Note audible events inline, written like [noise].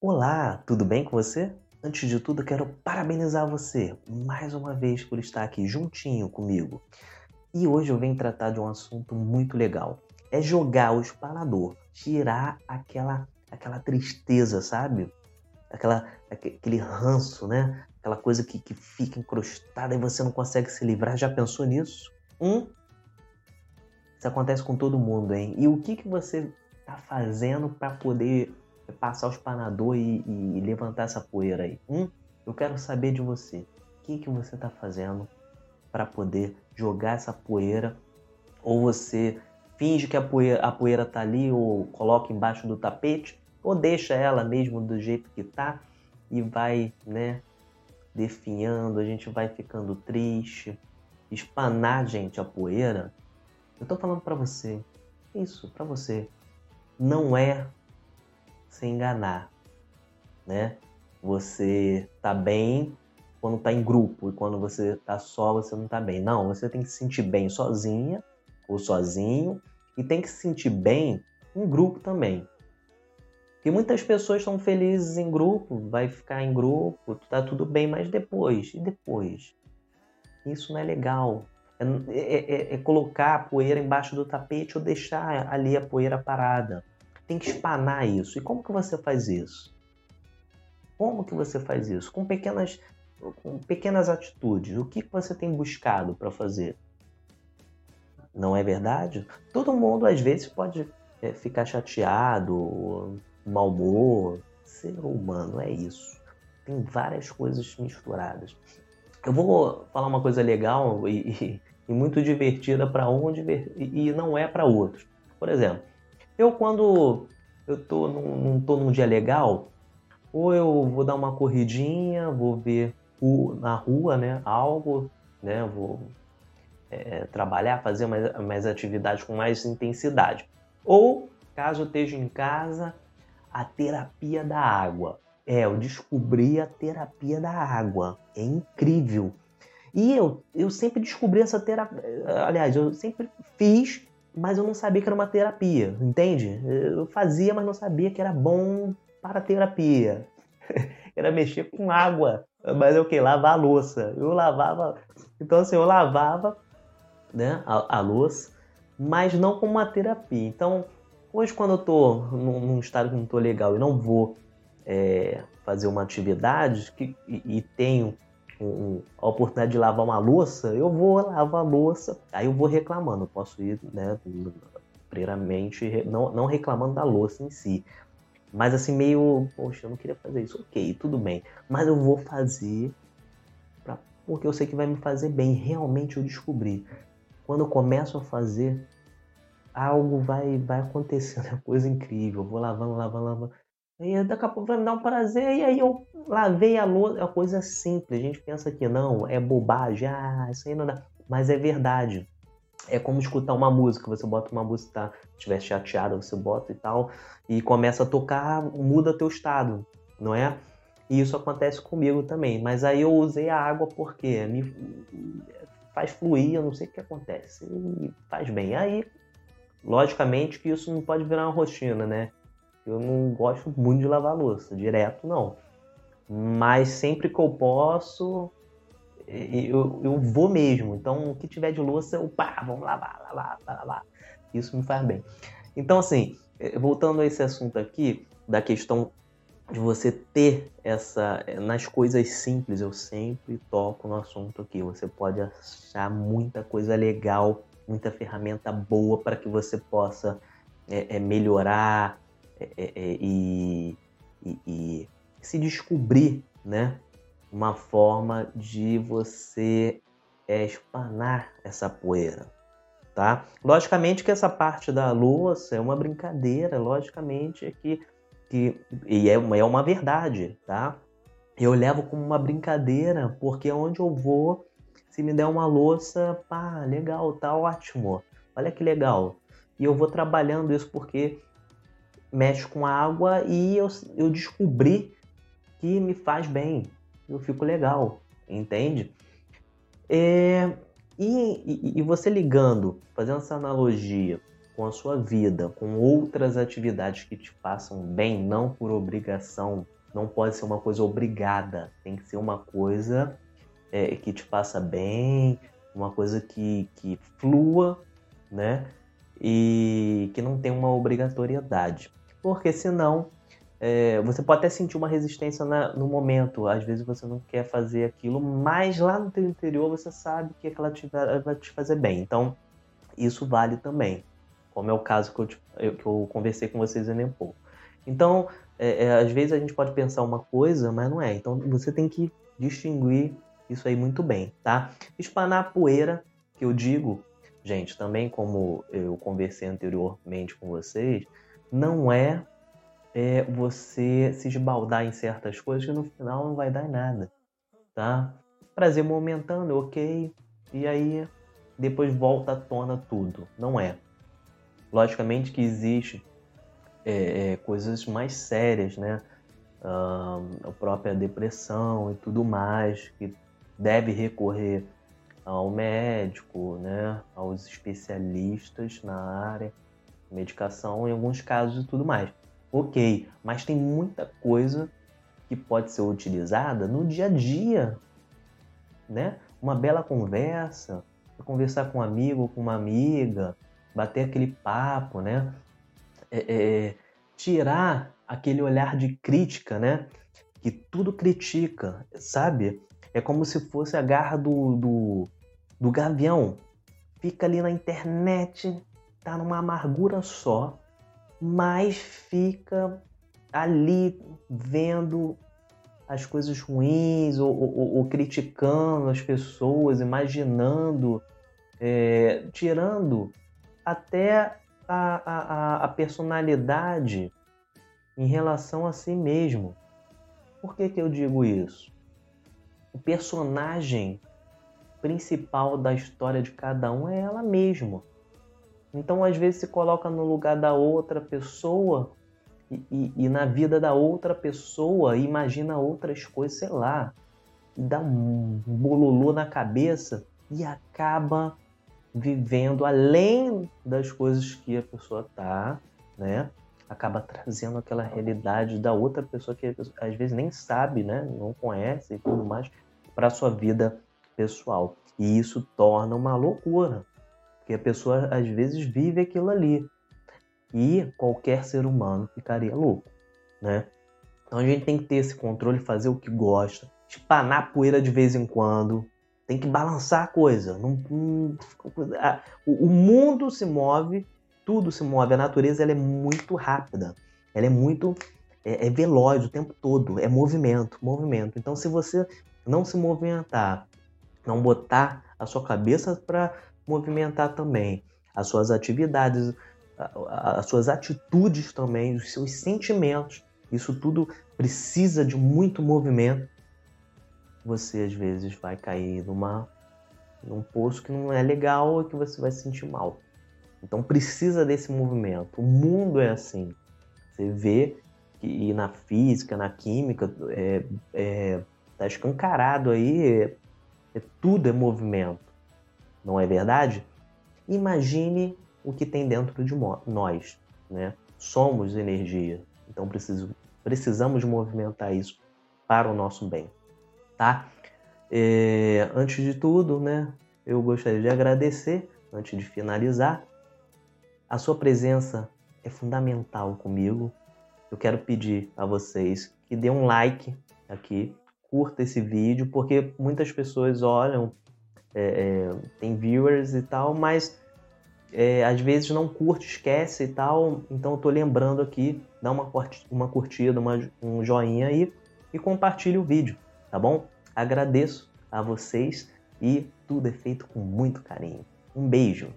Olá, tudo bem com você? Antes de tudo, quero parabenizar você mais uma vez por estar aqui juntinho comigo. E hoje eu venho tratar de um assunto muito legal. É jogar o espanador, tirar aquela aquela tristeza, sabe? Aquela aquele ranço, né? Aquela coisa que, que fica encrustada e você não consegue se livrar. Já pensou nisso? Hum? Isso acontece com todo mundo, hein? E o que, que você está fazendo para poder passar o espanador e, e, levantar essa poeira aí? Hum? Eu quero saber de você. O que, que você está fazendo para poder jogar essa poeira? Ou você finge que a poeira, a poeira tá ali ou coloca embaixo do tapete? Ou deixa ela mesmo do jeito que tá e vai, né, definhando, a gente vai ficando triste. Espanar, gente, a poeira. Eu tô falando para você. Isso, para você. Não é se enganar, né? Você tá bem quando tá em grupo e quando você tá só você não tá bem. Não, você tem que se sentir bem sozinha ou sozinho e tem que se sentir bem em grupo também. Porque muitas pessoas estão felizes em grupo, vai ficar em grupo, tá tudo bem, mas depois, e depois? Isso não é legal. É, é, é, é colocar a poeira embaixo do tapete ou deixar ali a poeira parada tem que espanar isso. E como que você faz isso? Como que você faz isso? Com pequenas, com pequenas atitudes. O que, você tem buscado para fazer? Não é verdade? Todo mundo às vezes pode é, ficar chateado, mau humor. Ser humano é isso. Tem várias coisas misturadas. Eu vou falar uma coisa legal [laughs] e, e, e muito divertida para um e não é para outros. Por exemplo, eu, quando eu tô num, não tô num dia legal, ou eu vou dar uma corridinha, vou ver na rua, né, algo, né, vou é, trabalhar, fazer mais, mais atividades com mais intensidade. Ou, caso eu esteja em casa, a terapia da água. É, eu descobri a terapia da água. É incrível. E eu, eu sempre descobri essa terapia. Aliás, eu sempre fiz mas eu não sabia que era uma terapia, entende? Eu fazia, mas não sabia que era bom para terapia. [laughs] era mexer com água, mas é o que? Lavar a louça. Eu lavava, então assim, eu lavava né, a, a louça, mas não como uma terapia. Então, hoje quando eu tô num, num estado que não tô legal e não vou é, fazer uma atividade que, e, e tenho um, a oportunidade de lavar uma louça, eu vou lavar a louça. Aí eu vou reclamando, eu posso ir, né, primeiramente, não, não reclamando da louça em si. Mas assim, meio, poxa, eu não queria fazer isso. Ok, tudo bem. Mas eu vou fazer pra, porque eu sei que vai me fazer bem. Realmente eu descobri. Quando eu começo a fazer, algo vai, vai acontecendo, é coisa incrível. Eu vou lavando, lavando, lavando. E daqui a pouco vai me dar um prazer, e aí eu lavei a louça. É uma coisa simples. A gente pensa que não, é bobagem, ah, isso aí não dá. Mas é verdade. É como escutar uma música. Você bota uma música, tá? estiver chateado, você bota e tal, e começa a tocar, muda teu estado, não é? E isso acontece comigo também. Mas aí eu usei a água porque me faz fluir, eu não sei o que acontece. E faz bem. Aí, logicamente que isso não pode virar uma rotina, né? Eu não gosto muito de lavar louça, direto não. Mas sempre que eu posso, eu, eu vou mesmo. Então, o que tiver de louça, eu pá, vamos lavar, lavar, lavar. Isso me faz bem. Então, assim, eh, voltando a esse assunto aqui, da questão de você ter essa. Eh, nas coisas simples, eu sempre toco no assunto aqui. Você pode achar muita coisa legal, muita ferramenta boa para que você possa é, é, melhorar, e, e, e, se descobrir, né? Uma forma de você é, espanar essa poeira, tá? Logicamente que essa parte da louça é uma brincadeira, logicamente é que, que e é uma, é uma verdade, tá? Eu levo como uma brincadeira, porque onde eu vou, se me der uma louça, pá, legal, tá ótimo. Olha que legal. E eu vou trabalhando isso porque mexe com água e eu, eu descobri que me faz bem, eu fico legal, entende? É, e, e, você ligando, fazendo essa analogia com a sua vida, com outras atividades que te façam bem, não por obrigação. Não pode ser uma coisa obrigada, tem que ser uma coisa é, que te faça bem, uma coisa que, que flua, né? E que não tem uma obrigatoriedade. Porque senão é, você pode até sentir uma resistência na, no momento. Às vezes você não quer fazer aquilo, mas lá no teu interior você sabe que aquela atividade vai te fazer bem. Então, isso vale também. Como é o caso que eu, te, eu que eu conversei com vocês em pouco. Então, é, é, às vezes a gente pode pensar uma coisa, mas não é. Então, você tem que distinguir isso aí muito bem, tá? Espanar poeira, que eu digo, gente, também como eu conversei anteriormente com vocês, não é é você se esbaldar em certas coisas que no final não vai dar nada, tá? Prazer momentâneo, ok, e aí depois volta à tona tudo. Não é. Logicamente que existe é, é, coisas mais sérias, né? A própria depressão e tudo mais, que deve recorrer ao médico, né? aos especialistas na área, medicação em alguns casos e tudo mais. Ok, mas tem muita coisa que pode ser utilizada no dia a dia, né? Uma bela conversa, conversar com um amigo, com uma amiga, bater aquele papo, né? É, é, tirar aquele olhar de crítica, né? Que tudo critica, sabe? É como se fosse a garra do, do, do gavião. Fica ali na internet, tá numa amargura só, mas fica ali vendo as coisas ruins ou, ou, ou criticando as pessoas, imaginando, é, tirando até a, a, a, personalidade em relação a si mesmo. Por que, que eu digo isso? O personagem principal da história de cada um é ela mesma. Então, às vezes, se coloca no lugar da outra pessoa e, e, e na vida da outra pessoa imagina outras coisas, sei lá, dá um bololô na cabeça e acaba vivendo além das coisas que a pessoa tá, né? Acaba trazendo aquela realidade da outra pessoa que às vezes nem sabe, né? Não conhece e tudo mais para sua vida pessoal. E isso torna uma loucura, porque a pessoa às vezes vive aquilo ali. E qualquer ser humano ficaria louco, né? Então a gente tem que ter esse controle, fazer o que gosta, espanar poeira de vez em quando, tem que balançar a coisa. Não, não, o, o, mundo se move, tudo se move. A natureza ela é muito rápida, ela é muito é, é veloz o tempo todo, é movimento, movimento. Então se você não se movimentar, não botar a sua cabeça para movimentar também as suas atividades, as suas atitudes também, os seus sentimentos. Isso tudo precisa de muito movimento. Você às vezes vai cair numa num poço que não é legal e que você vai se sentir mal. Então precisa desse movimento. O mundo é assim. Você vê que na física, na química, é, é, tá escancarado aí, é, é, tudo é movimento não é verdade? Imagine o que tem dentro de nós, né? Somos energia, então preciso, precisamos movimentar isso para o nosso bem, tá? É, antes de tudo, né, eu gostaria de agradecer, antes de finalizar, a sua presença é fundamental comigo. Eu quero pedir a vocês que dê um like aqui, curta esse vídeo, porque muitas pessoas olham é, tem viewers e tal, mas é, às vezes não curte, esquece e tal. Então eu tô lembrando aqui, dá uma, uma curtida, uma, um joinha aí e compartilhe o vídeo, tá bom? Agradeço a vocês e tudo é feito com muito carinho. Um beijo!